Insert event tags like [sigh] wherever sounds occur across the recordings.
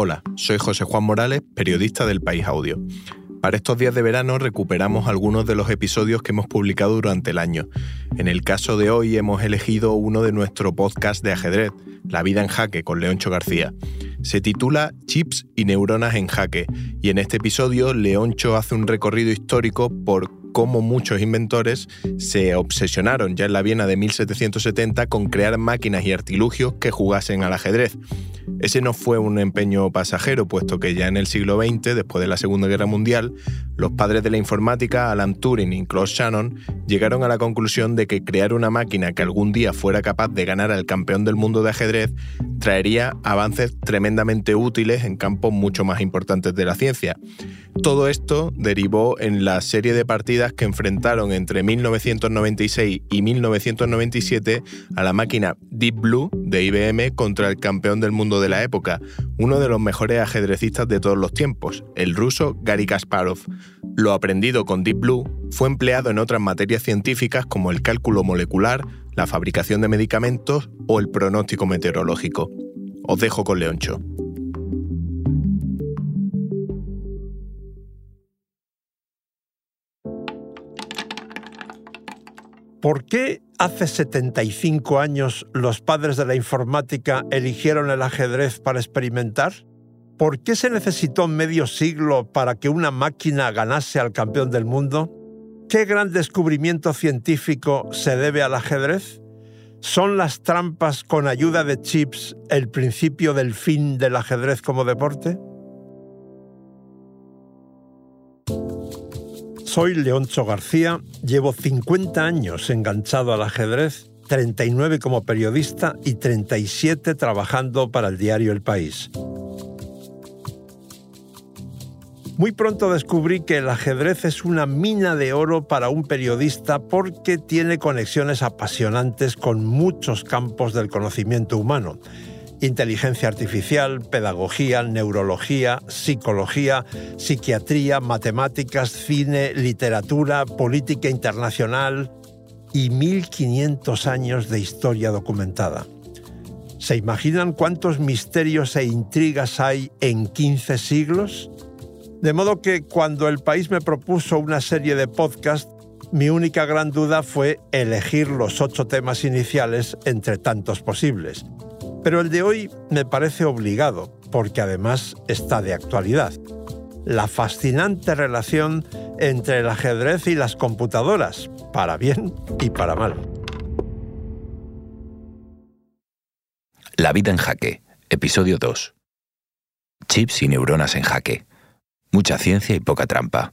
Hola, soy José Juan Morales, periodista del País Audio. Para estos días de verano recuperamos algunos de los episodios que hemos publicado durante el año. En el caso de hoy hemos elegido uno de nuestro podcast de ajedrez, La vida en jaque, con Leoncho García. Se titula Chips y neuronas en jaque, y en este episodio Leoncho hace un recorrido histórico por cómo muchos inventores se obsesionaron ya en la Viena de 1770 con crear máquinas y artilugios que jugasen al ajedrez. Ese no fue un empeño pasajero, puesto que ya en el siglo XX, después de la Segunda Guerra Mundial, los padres de la informática, Alan Turing y Claude Shannon, llegaron a la conclusión de que crear una máquina que algún día fuera capaz de ganar al campeón del mundo de ajedrez traería avances tremendamente útiles en campos mucho más importantes de la ciencia. Todo esto derivó en la serie de partidas que enfrentaron entre 1996 y 1997 a la máquina Deep Blue de IBM contra el campeón del mundo de la época, uno de los mejores ajedrecistas de todos los tiempos, el ruso Gary Kasparov. Lo aprendido con Deep Blue fue empleado en otras materias científicas como el cálculo molecular, la fabricación de medicamentos o el pronóstico meteorológico. Os dejo con Leoncho. ¿Por qué hace 75 años los padres de la informática eligieron el ajedrez para experimentar? ¿Por qué se necesitó medio siglo para que una máquina ganase al campeón del mundo? ¿Qué gran descubrimiento científico se debe al ajedrez? ¿Son las trampas con ayuda de chips el principio del fin del ajedrez como deporte? Soy Leoncho García, llevo 50 años enganchado al ajedrez, 39 como periodista y 37 trabajando para el diario El País. Muy pronto descubrí que el ajedrez es una mina de oro para un periodista porque tiene conexiones apasionantes con muchos campos del conocimiento humano inteligencia artificial, pedagogía, neurología, psicología, psiquiatría, matemáticas, cine, literatura, política internacional y 1500 años de historia documentada. ¿Se imaginan cuántos misterios e intrigas hay en 15 siglos? De modo que cuando el país me propuso una serie de podcasts, mi única gran duda fue elegir los ocho temas iniciales entre tantos posibles. Pero el de hoy me parece obligado, porque además está de actualidad. La fascinante relación entre el ajedrez y las computadoras, para bien y para mal. La vida en jaque, episodio 2. Chips y neuronas en jaque. Mucha ciencia y poca trampa.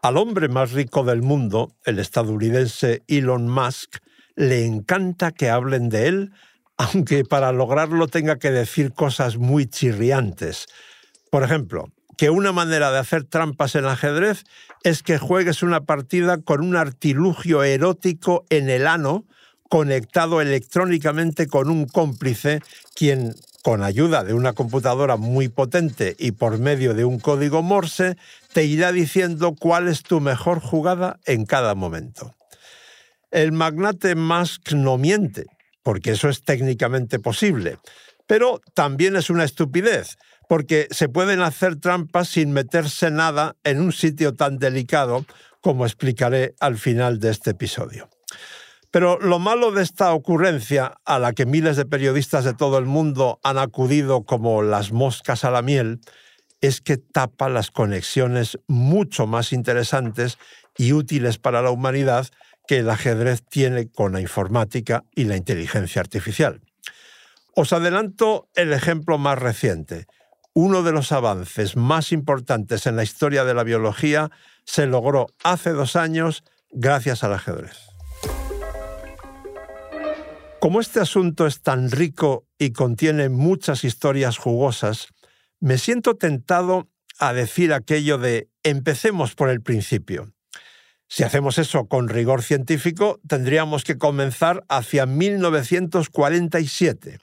Al hombre más rico del mundo, el estadounidense Elon Musk, le encanta que hablen de él, aunque para lograrlo tenga que decir cosas muy chirriantes. Por ejemplo, que una manera de hacer trampas en ajedrez es que juegues una partida con un artilugio erótico en el ano conectado electrónicamente con un cómplice, quien, con ayuda de una computadora muy potente y por medio de un código Morse, te irá diciendo cuál es tu mejor jugada en cada momento. El magnate Musk no miente, porque eso es técnicamente posible, pero también es una estupidez, porque se pueden hacer trampas sin meterse nada en un sitio tan delicado como explicaré al final de este episodio. Pero lo malo de esta ocurrencia, a la que miles de periodistas de todo el mundo han acudido como las moscas a la miel, es que tapa las conexiones mucho más interesantes y útiles para la humanidad que el ajedrez tiene con la informática y la inteligencia artificial. Os adelanto el ejemplo más reciente. Uno de los avances más importantes en la historia de la biología se logró hace dos años gracias al ajedrez. Como este asunto es tan rico y contiene muchas historias jugosas, me siento tentado a decir aquello de empecemos por el principio. Si hacemos eso con rigor científico, tendríamos que comenzar hacia 1947,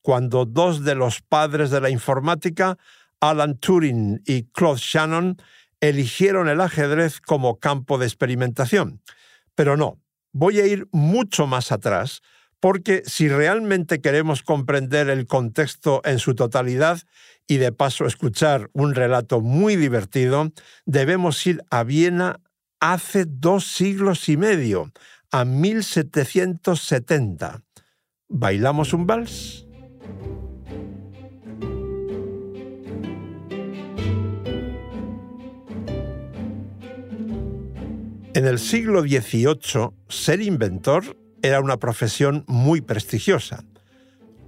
cuando dos de los padres de la informática, Alan Turing y Claude Shannon, eligieron el ajedrez como campo de experimentación. Pero no, voy a ir mucho más atrás, porque si realmente queremos comprender el contexto en su totalidad y de paso escuchar un relato muy divertido, debemos ir a Viena hace dos siglos y medio, a 1770. ¿Bailamos un vals? En el siglo XVIII, ser inventor era una profesión muy prestigiosa.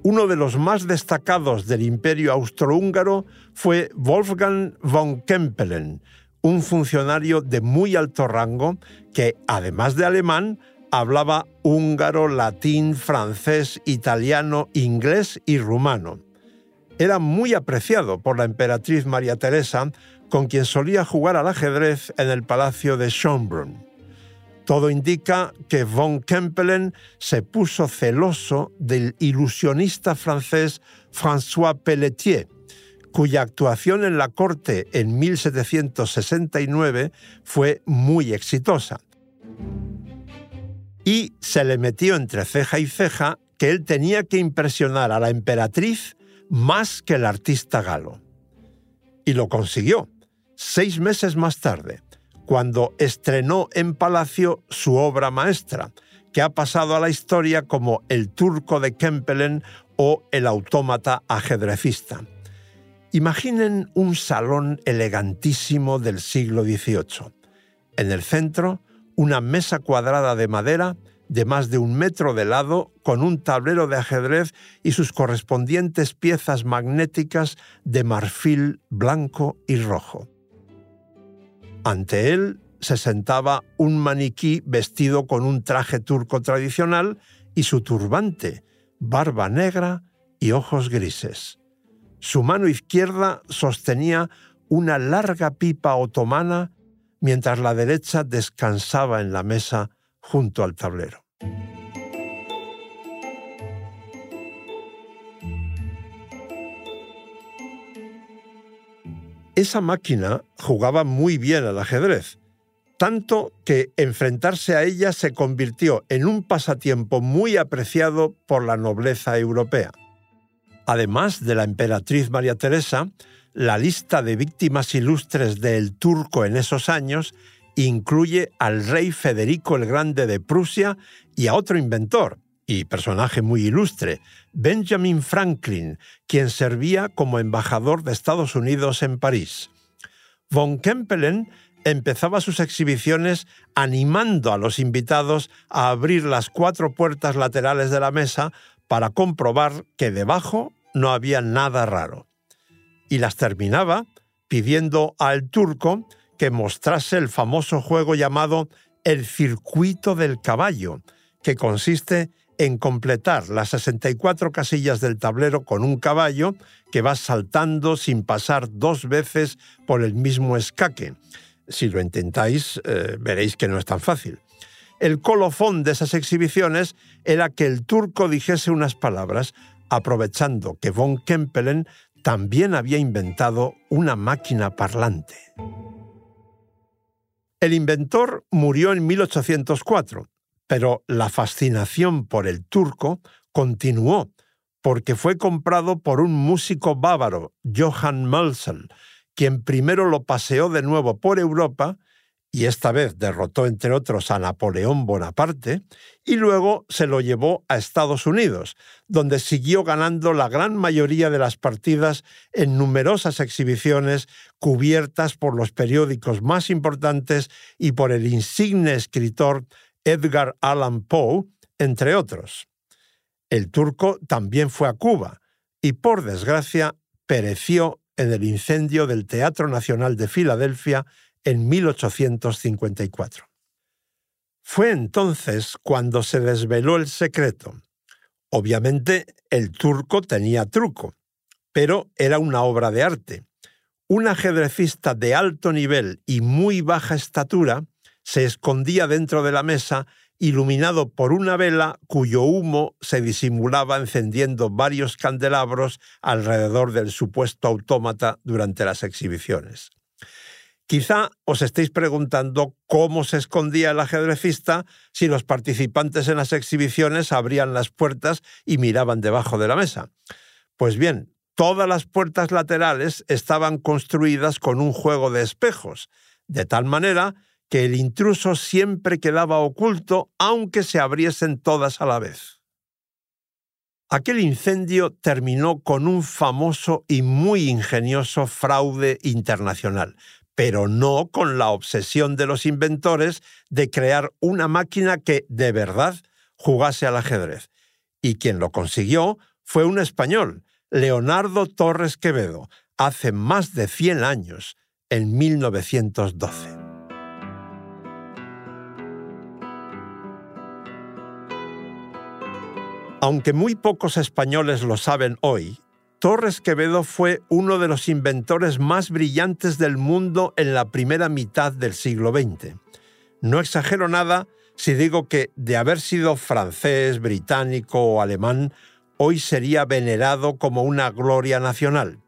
Uno de los más destacados del imperio austrohúngaro fue Wolfgang von Kempelen, un funcionario de muy alto rango que, además de alemán, hablaba húngaro, latín, francés, italiano, inglés y rumano. Era muy apreciado por la emperatriz María Teresa, con quien solía jugar al ajedrez en el palacio de Schönbrunn. Todo indica que von Kempelen se puso celoso del ilusionista francés François Pelletier, cuya actuación en la corte en 1769 fue muy exitosa. Y se le metió entre ceja y ceja que él tenía que impresionar a la emperatriz más que el artista galo. Y lo consiguió seis meses más tarde, cuando estrenó en Palacio su obra maestra, que ha pasado a la historia como El turco de Kempelen o El autómata ajedrecista. Imaginen un salón elegantísimo del siglo XVIII. En el centro, una mesa cuadrada de madera de más de un metro de lado, con un tablero de ajedrez y sus correspondientes piezas magnéticas de marfil blanco y rojo. Ante él se sentaba un maniquí vestido con un traje turco tradicional y su turbante, barba negra y ojos grises. Su mano izquierda sostenía una larga pipa otomana mientras la derecha descansaba en la mesa junto al tablero. Esa máquina jugaba muy bien al ajedrez, tanto que enfrentarse a ella se convirtió en un pasatiempo muy apreciado por la nobleza europea. Además de la emperatriz María Teresa, la lista de víctimas ilustres del turco en esos años incluye al rey Federico el Grande de Prusia y a otro inventor, y personaje muy ilustre, Benjamin Franklin, quien servía como embajador de Estados Unidos en París. Von Kempelen empezaba sus exhibiciones animando a los invitados a abrir las cuatro puertas laterales de la mesa para comprobar que debajo no había nada raro. Y las terminaba pidiendo al turco que mostrase el famoso juego llamado el circuito del caballo, que consiste en completar las 64 casillas del tablero con un caballo que va saltando sin pasar dos veces por el mismo escaque. Si lo intentáis, eh, veréis que no es tan fácil. El colofón de esas exhibiciones era que el turco dijese unas palabras, aprovechando que von Kempelen también había inventado una máquina parlante. El inventor murió en 1804 pero la fascinación por el turco continuó porque fue comprado por un músico bávaro, Johann Mölzel, quien primero lo paseó de nuevo por Europa y esta vez derrotó entre otros a Napoleón Bonaparte, y luego se lo llevó a Estados Unidos, donde siguió ganando la gran mayoría de las partidas en numerosas exhibiciones cubiertas por los periódicos más importantes y por el insigne escritor Edgar Allan Poe, entre otros. El turco también fue a Cuba y, por desgracia, pereció en el incendio del Teatro Nacional de Filadelfia en 1854. Fue entonces cuando se desveló el secreto. Obviamente el turco tenía truco, pero era una obra de arte. Un ajedrecista de alto nivel y muy baja estatura se escondía dentro de la mesa iluminado por una vela cuyo humo se disimulaba encendiendo varios candelabros alrededor del supuesto autómata durante las exhibiciones. Quizá os estéis preguntando cómo se escondía el ajedrecista si los participantes en las exhibiciones abrían las puertas y miraban debajo de la mesa. Pues bien, todas las puertas laterales estaban construidas con un juego de espejos, de tal manera que el intruso siempre quedaba oculto aunque se abriesen todas a la vez. Aquel incendio terminó con un famoso y muy ingenioso fraude internacional, pero no con la obsesión de los inventores de crear una máquina que de verdad jugase al ajedrez. Y quien lo consiguió fue un español, Leonardo Torres Quevedo, hace más de 100 años, en 1912. Aunque muy pocos españoles lo saben hoy, Torres Quevedo fue uno de los inventores más brillantes del mundo en la primera mitad del siglo XX. No exagero nada si digo que, de haber sido francés, británico o alemán, hoy sería venerado como una gloria nacional.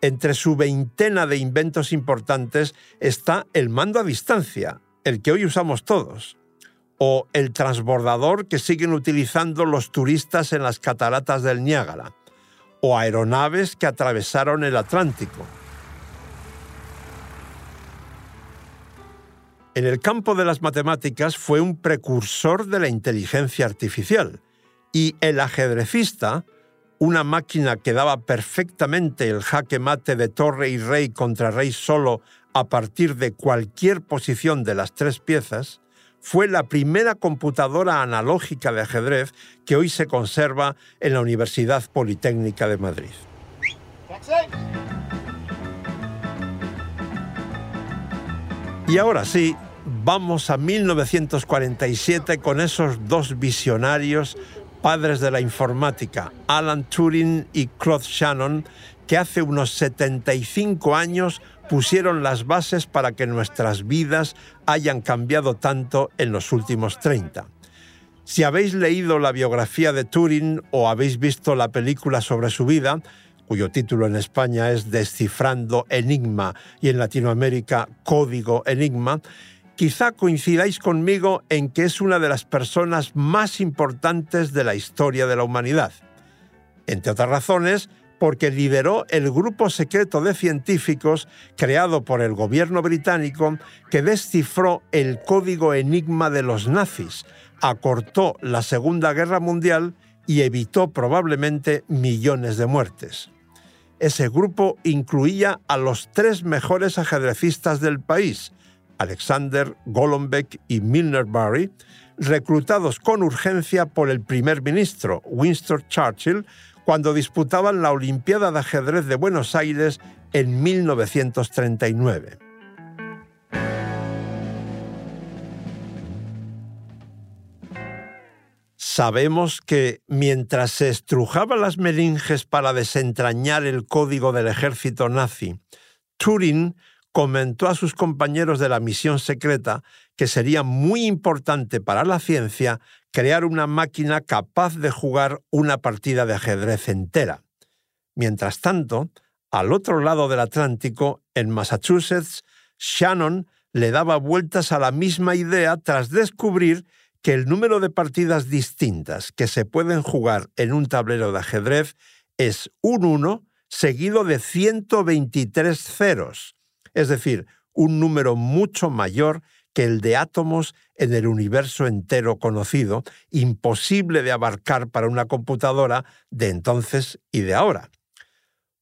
Entre su veintena de inventos importantes está el mando a distancia, el que hoy usamos todos, o el transbordador que siguen utilizando los turistas en las cataratas del Niágara, o aeronaves que atravesaron el Atlántico. En el campo de las matemáticas fue un precursor de la inteligencia artificial y el ajedrecista, una máquina que daba perfectamente el jaque mate de torre y rey contra rey solo a partir de cualquier posición de las tres piezas, fue la primera computadora analógica de ajedrez que hoy se conserva en la Universidad Politécnica de Madrid. Y ahora sí, vamos a 1947 con esos dos visionarios padres de la informática, Alan Turing y Claude Shannon, que hace unos 75 años pusieron las bases para que nuestras vidas hayan cambiado tanto en los últimos 30. Si habéis leído la biografía de Turing o habéis visto la película sobre su vida, cuyo título en España es Descifrando Enigma y en Latinoamérica Código Enigma, quizá coincidáis conmigo en que es una de las personas más importantes de la historia de la humanidad. Entre otras razones, porque lideró el grupo secreto de científicos creado por el gobierno británico que descifró el código enigma de los nazis, acortó la Segunda Guerra Mundial y evitó probablemente millones de muertes. Ese grupo incluía a los tres mejores ajedrecistas del país, Alexander, Golombek y Milner Barry, reclutados con urgencia por el primer ministro Winston Churchill cuando disputaban la Olimpiada de Ajedrez de Buenos Aires en 1939. Sabemos que mientras se estrujaba las meninges para desentrañar el código del ejército nazi, Turing comentó a sus compañeros de la misión secreta que sería muy importante para la ciencia crear una máquina capaz de jugar una partida de ajedrez entera. Mientras tanto, al otro lado del Atlántico, en Massachusetts, Shannon le daba vueltas a la misma idea tras descubrir que el número de partidas distintas que se pueden jugar en un tablero de ajedrez es un 1 seguido de 123 ceros, es decir, un número mucho mayor que el de átomos en el universo entero conocido, imposible de abarcar para una computadora de entonces y de ahora.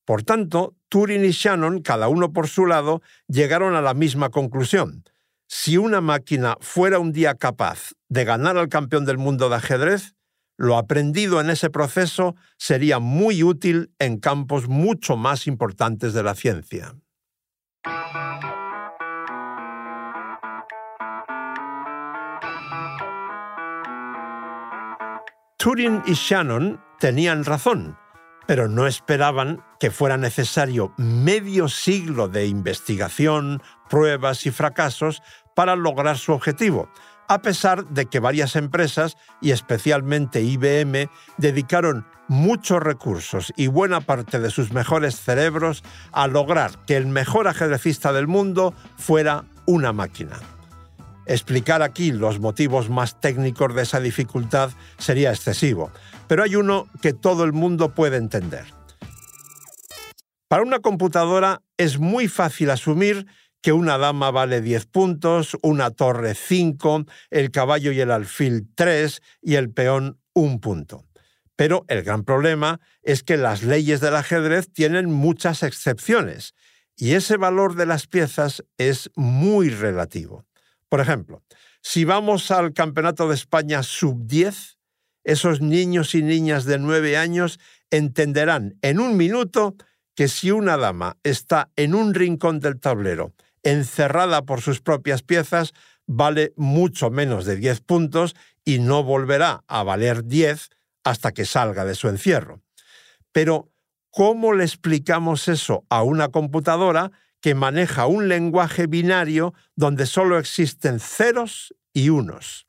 Por tanto, Turing y Shannon, cada uno por su lado, llegaron a la misma conclusión. Si una máquina fuera un día capaz de ganar al campeón del mundo de ajedrez, lo aprendido en ese proceso sería muy útil en campos mucho más importantes de la ciencia. Turing y Shannon tenían razón, pero no esperaban que fuera necesario medio siglo de investigación, pruebas y fracasos para lograr su objetivo. a pesar de que varias empresas, y especialmente IBM, dedicaron muchos recursos y buena parte de sus mejores cerebros a lograr que el mejor ajedrecista del mundo fuera una máquina. Explicar aquí los motivos más técnicos de esa dificultad sería excesivo, pero hay uno que todo el mundo puede entender. Para una computadora es muy fácil asumir que una dama vale 10 puntos, una torre 5, el caballo y el alfil 3 y el peón 1 punto. Pero el gran problema es que las leyes del ajedrez tienen muchas excepciones y ese valor de las piezas es muy relativo. Por ejemplo, si vamos al Campeonato de España sub-10, esos niños y niñas de 9 años entenderán en un minuto que si una dama está en un rincón del tablero encerrada por sus propias piezas, vale mucho menos de 10 puntos y no volverá a valer 10 hasta que salga de su encierro. Pero, ¿cómo le explicamos eso a una computadora que maneja un lenguaje binario donde solo existen ceros y unos?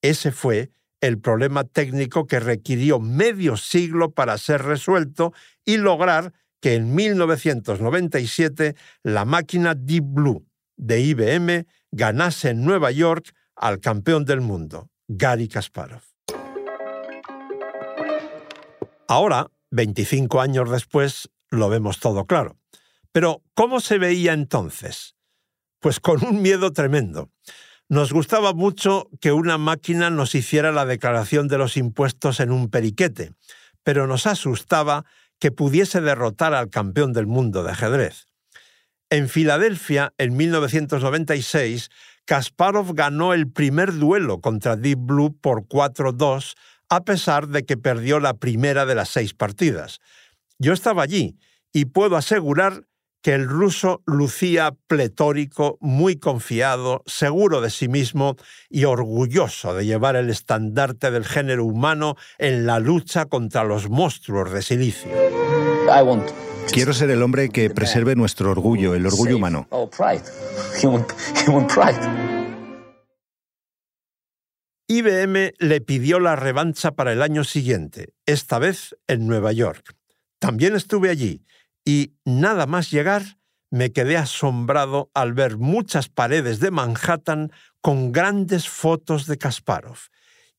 Ese fue el problema técnico que requirió medio siglo para ser resuelto y lograr que en 1997 la máquina Deep Blue de IBM ganase en Nueva York al campeón del mundo, Gary Kasparov. Ahora, 25 años después, lo vemos todo claro. Pero, ¿cómo se veía entonces? Pues con un miedo tremendo. Nos gustaba mucho que una máquina nos hiciera la declaración de los impuestos en un periquete, pero nos asustaba que pudiese derrotar al campeón del mundo de ajedrez. En Filadelfia, en 1996, Kasparov ganó el primer duelo contra Deep Blue por 4-2, a pesar de que perdió la primera de las seis partidas. Yo estaba allí y puedo asegurar que el ruso lucía pletórico, muy confiado, seguro de sí mismo y orgulloso de llevar el estandarte del género humano en la lucha contra los monstruos de silicio. Quiero ser el hombre que preserve nuestro orgullo, el orgullo humano. IBM [laughs] le pidió la revancha para el año siguiente, esta vez en Nueva York. También estuve allí y nada más llegar me quedé asombrado al ver muchas paredes de Manhattan con grandes fotos de Kasparov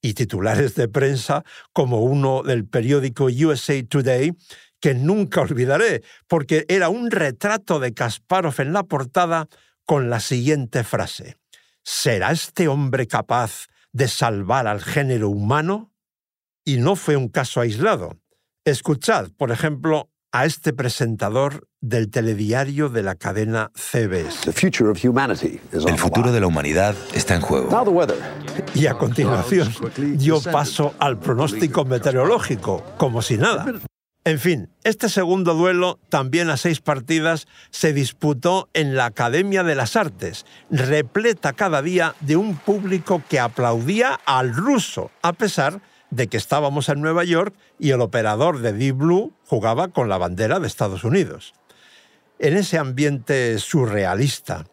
y titulares de prensa como uno del periódico USA Today que nunca olvidaré porque era un retrato de Kasparov en la portada con la siguiente frase. ¿Será este hombre capaz de salvar al género humano? Y no fue un caso aislado. Escuchad, por ejemplo, a este presentador del telediario de la cadena CBS. El futuro de la humanidad está en juego. Y a continuación dio paso al pronóstico meteorológico, como si nada. En fin, este segundo duelo, también a seis partidas, se disputó en la Academia de las Artes, repleta cada día de un público que aplaudía al ruso, a pesar de que estábamos en Nueva York y el operador de Deep Blue jugaba con la bandera de Estados Unidos. En ese ambiente surrealista,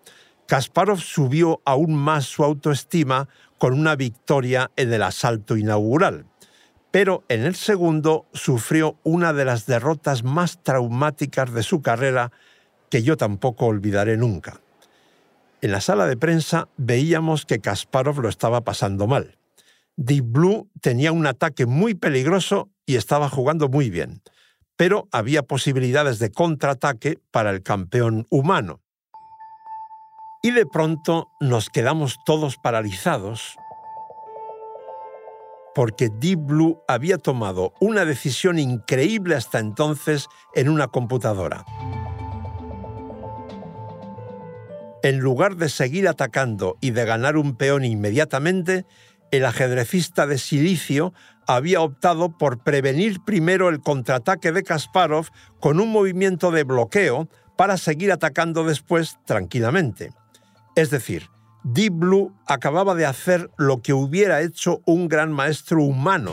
Kasparov subió aún más su autoestima con una victoria en el asalto inaugural, pero en el segundo sufrió una de las derrotas más traumáticas de su carrera que yo tampoco olvidaré nunca. En la sala de prensa veíamos que Kasparov lo estaba pasando mal. Deep Blue tenía un ataque muy peligroso y estaba jugando muy bien, pero había posibilidades de contraataque para el campeón humano. Y de pronto nos quedamos todos paralizados porque Deep Blue había tomado una decisión increíble hasta entonces en una computadora. En lugar de seguir atacando y de ganar un peón inmediatamente, el ajedrecista de silicio había optado por prevenir primero el contraataque de Kasparov con un movimiento de bloqueo para seguir atacando después tranquilamente. Es decir, Deep Blue acababa de hacer lo que hubiera hecho un gran maestro humano.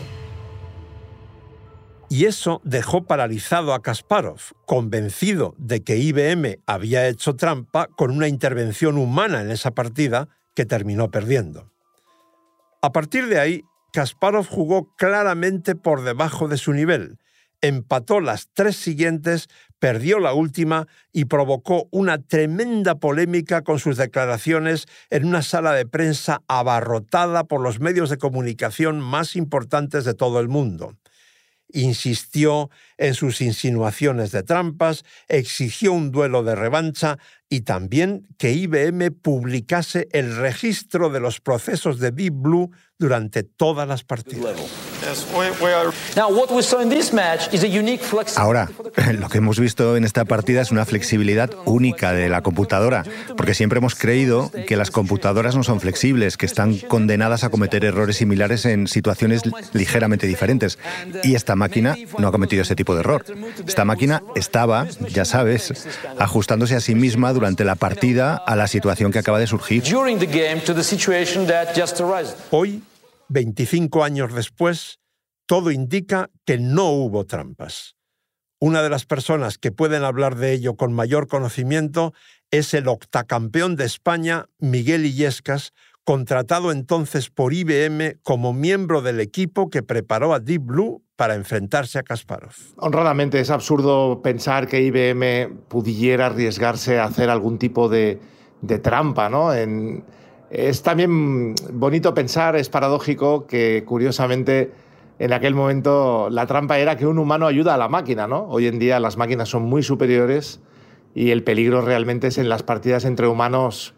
Y eso dejó paralizado a Kasparov, convencido de que IBM había hecho trampa con una intervención humana en esa partida que terminó perdiendo. A partir de ahí, Kasparov jugó claramente por debajo de su nivel, empató las tres siguientes, perdió la última y provocó una tremenda polémica con sus declaraciones en una sala de prensa abarrotada por los medios de comunicación más importantes de todo el mundo insistió en sus insinuaciones de trampas, exigió un duelo de revancha y también que IBM publicase el registro de los procesos de Deep Blue durante todas las partidas. Ahora, [laughs] lo que hemos visto en esta partida es una flexibilidad única de la computadora, porque siempre hemos creído que las computadoras no son flexibles, que están condenadas a cometer errores similares en situaciones ligeramente diferentes. Y esta máquina no ha cometido ese tipo de error. Esta máquina estaba, ya sabes, ajustándose a sí misma durante la partida a la situación que acaba de surgir. Hoy, 25 años después, todo indica que no hubo trampas. Una de las personas que pueden hablar de ello con mayor conocimiento es el octacampeón de España, Miguel Illescas, contratado entonces por IBM como miembro del equipo que preparó a Deep Blue para enfrentarse a Kasparov. Honradamente es absurdo pensar que IBM pudiera arriesgarse a hacer algún tipo de, trampa, ¿no? Es también bonito pensar, es paradójico que curiosamente en aquel momento la trampa era que un humano ayuda a la máquina, ¿no? Hoy en día las máquinas son muy superiores y el peligro realmente es en las partidas entre humanos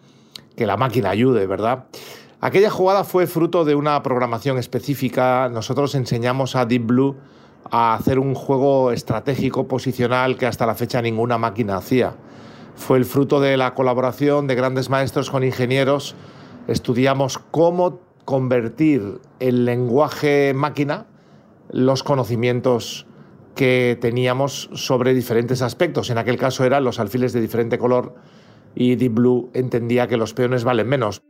que la máquina ayude, ¿verdad? Aquella jugada fue fruto de una programación específica. Nosotros enseñamos a Deep Blue a hacer un juego estratégico posicional que hasta la fecha ninguna máquina hacía. Fue el fruto de la colaboración de grandes maestros con ingenieros. Estudiamos cómo convertir el lenguaje máquina, los conocimientos que teníamos sobre diferentes aspectos. En aquel caso eran los alfiles de diferente color y Deep Blue entendía que los peones valen menos.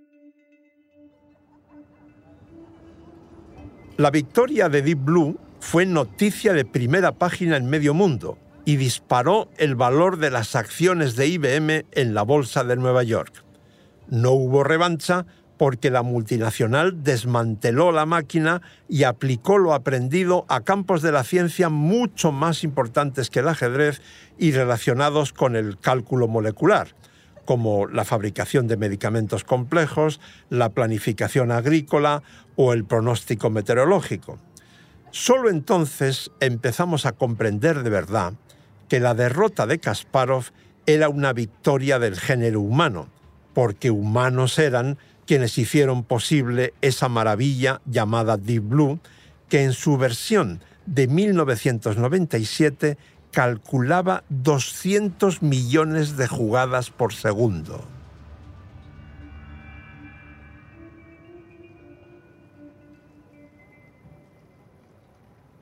La victoria de Deep Blue fue noticia de primera página en medio mundo y disparó el valor de las acciones de IBM en la Bolsa de Nueva York. No hubo revancha porque la multinacional desmanteló la máquina y aplicó lo aprendido a campos de la ciencia mucho más importantes que el ajedrez y relacionados con el cálculo molecular, como la fabricación de medicamentos complejos, la planificación agrícola o el pronóstico meteorológico. Solo entonces empezamos a comprender de verdad que la derrota de Kasparov era una victoria del género humano, porque humanos eran quienes hicieron posible esa maravilla llamada Deep Blue, que en su versión de 1997 calculaba 200 millones de jugadas por segundo.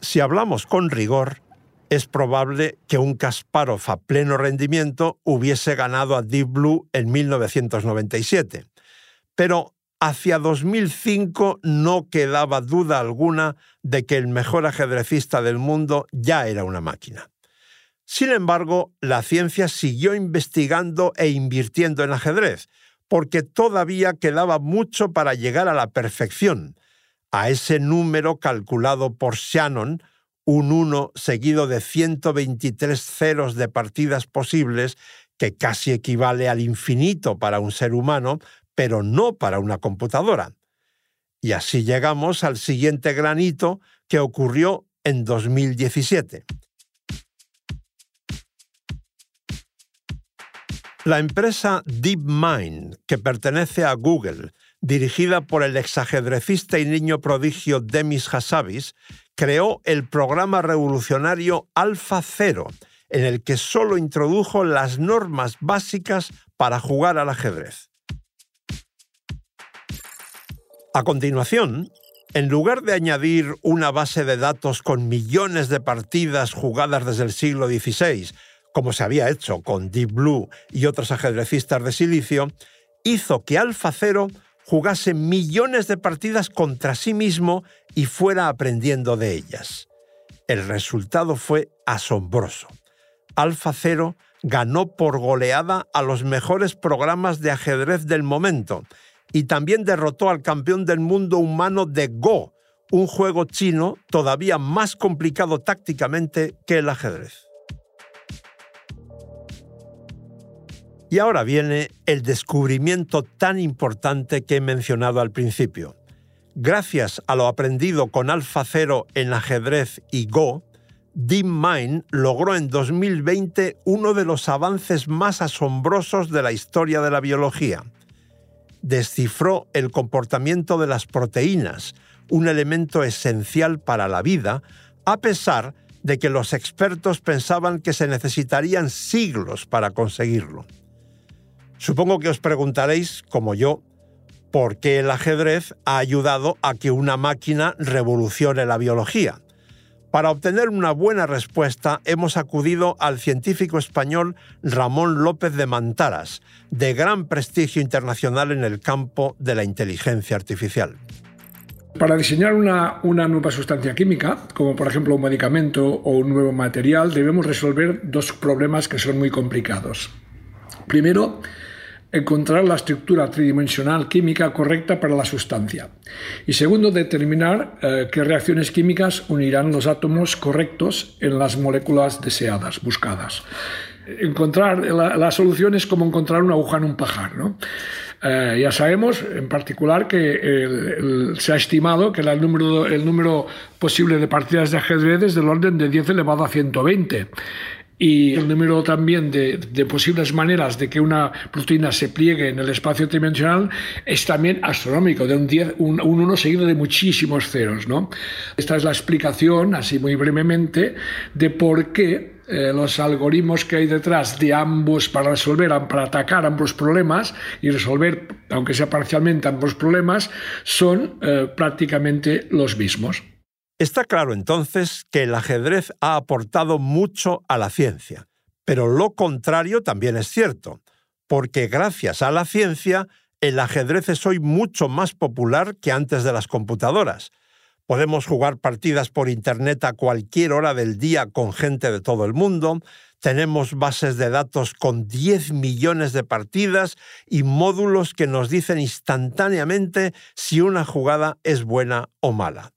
Si hablamos con rigor, es probable que un Kasparov a pleno rendimiento hubiese ganado a Deep Blue en 1997. Pero hacia 2005 no quedaba duda alguna de que el mejor ajedrecista del mundo ya era una máquina. Sin embargo, la ciencia siguió investigando e invirtiendo en ajedrez, porque todavía quedaba mucho para llegar a la perfección, a ese número calculado por Shannon, un 1 seguido de 123 ceros de partidas posibles, que casi equivale al infinito para un ser humano, pero no para una computadora. Y así llegamos al siguiente granito que ocurrió en 2017. La empresa DeepMind, que pertenece a Google, dirigida por el exajedrecista y niño prodigio Demis Hassabis, creó el programa revolucionario Alpha Zero, en el que solo introdujo las normas básicas para jugar al ajedrez. A continuación, en lugar de añadir una base de datos con millones de partidas jugadas desde el siglo XVI, como se había hecho con Deep Blue y otros ajedrecistas de silicio, hizo que AlphaZero jugase millones de partidas contra sí mismo y fuera aprendiendo de ellas. El resultado fue asombroso. AlphaZero ganó por goleada a los mejores programas de ajedrez del momento y también derrotó al campeón del mundo humano de Go, un juego chino todavía más complicado tácticamente que el ajedrez. Y ahora viene el descubrimiento tan importante que he mencionado al principio. Gracias a lo aprendido con AlphaZero en ajedrez y Go, DeepMind logró en 2020 uno de los avances más asombrosos de la historia de la biología. Descifró el comportamiento de las proteínas, un elemento esencial para la vida, a pesar de que los expertos pensaban que se necesitarían siglos para conseguirlo. Supongo que os preguntaréis, como yo, por qué el ajedrez ha ayudado a que una máquina revolucione la biología. Para obtener una buena respuesta hemos acudido al científico español Ramón López de Mantaras, de gran prestigio internacional en el campo de la inteligencia artificial. Para diseñar una, nueva sustancia química, como por ejemplo un medicamento o un nuevo material, debemos resolver dos problemas que son muy complicados. Primero, encontrar la estructura tridimensional química correcta para la sustancia. Y segundo, determinar eh, qué reacciones químicas unirán los átomos correctos en las moléculas deseadas, buscadas. Encontrar la, solución es como encontrar una aguja en un pajar. ¿no? Eh, ya sabemos, en particular, que se ha estimado que el número, el número posible de partidas de ajedrez es del orden de 10 elevado a 120 y el número también de, posibles maneras de que una proteína se pliegue en el espacio tridimensional es también astronómico, de un, 10, un, 1 seguido de muchísimos ceros. ¿no? Esta es la explicación, así muy brevemente, de por qué eh, los algoritmos que hay detrás de ambos para resolver, para atacar ambos problemas y resolver, aunque sea parcialmente, ambos problemas, son eh, prácticamente los mismos. Está claro entonces que el ajedrez ha aportado mucho a la ciencia, pero lo contrario también es cierto, porque gracias a la ciencia el ajedrez es hoy mucho más popular que antes de las computadoras Podemos jugar partidas por Internet a cualquier hora del día con gente de todo el mundo. Tenemos bases de datos con 10 millones de partidas y módulos que nos dicen instantáneamente si una jugada es buena o mala.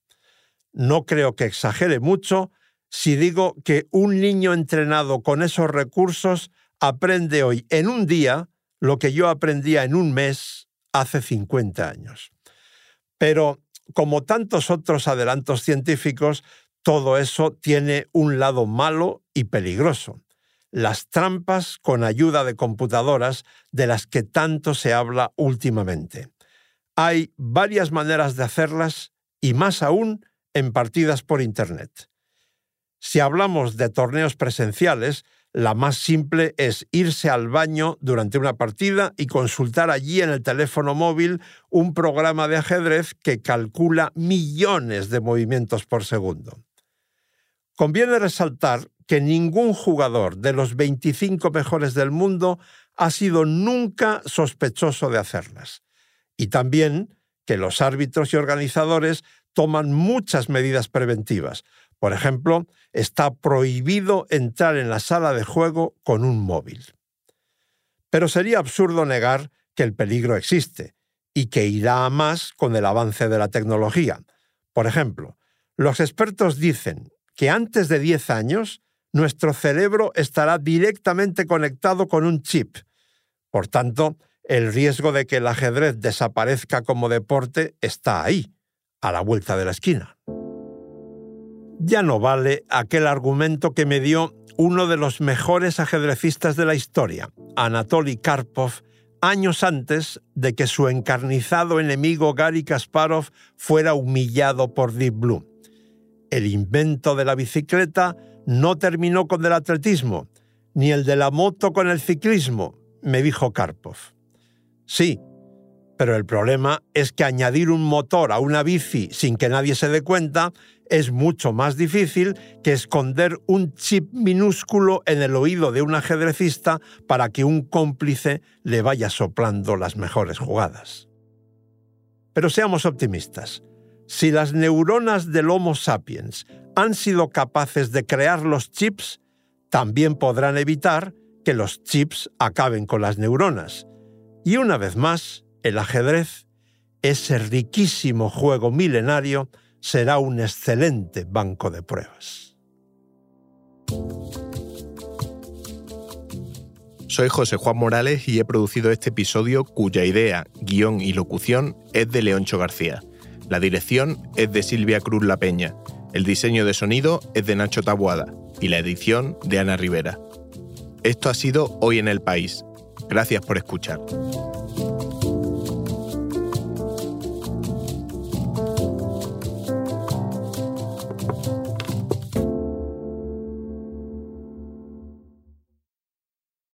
No creo que exagere mucho si digo que un niño entrenado con esos recursos aprende hoy en un día lo que yo aprendía en un mes hace 50 años. Pero como tantos otros adelantos científicos, todo eso tiene un lado malo y peligroso. Las trampas con ayuda de computadoras de las que tanto se habla últimamente. Hay varias maneras de hacerlas y más aún en partidas por Internet. Si hablamos de torneos presenciales, la más simple es irse al baño durante una partida y consultar allí en el teléfono móvil un programa de ajedrez que calcula millones de movimientos por segundo. Conviene resaltar que ningún jugador de los 25 mejores del mundo ha sido nunca sospechoso de hacerlas. Y también que los árbitros y organizadores toman muchas medidas preventivas, por ejemplo, está prohibido entrar en la sala de juego con un móvil. Pero sería absurdo negar que el peligro existe y que irá a más con el avance de la tecnología. Por ejemplo, los expertos dicen que antes de 10 años nuestro cerebro estará directamente conectado con un chip. Por tanto, el riesgo de que el ajedrez desaparezca como deporte está ahí, a la vuelta de la esquina ya no vale aquel argumento que me dio uno de los mejores ajedrecistas de la historia, Anatoly Karpov, años antes de que su encarnizado enemigo Gary Kasparov fuera humillado por Deep Blue. El invento de la bicicleta no terminó con el atletismo, ni el de la moto con el ciclismo, me dijo Karpov. Sí, pero el problema es que añadir un motor a una bici sin que nadie se dé cuenta es mucho más difícil que esconder un chip minúsculo en el oído de un ajedrecista para que un cómplice le vaya soplando las mejores jugadas. Pero seamos optimistas. Si las neuronas del Homo sapiens han sido capaces de crear los chips, también podrán evitar que los chips acaben con las neuronas. Y una vez más, el ajedrez ese riquísimo juego milenario será un excelente banco de pruebas. Soy José Juan Morales y he producido este episodio cuya idea, guion y locución es de Leoncho García. La dirección es de Silvia Cruz La Peña. El diseño de sonido es de Nacho Tabuada y la edición de Ana Rivera. Esto ha sido Hoy en el País. Gracias por escuchar.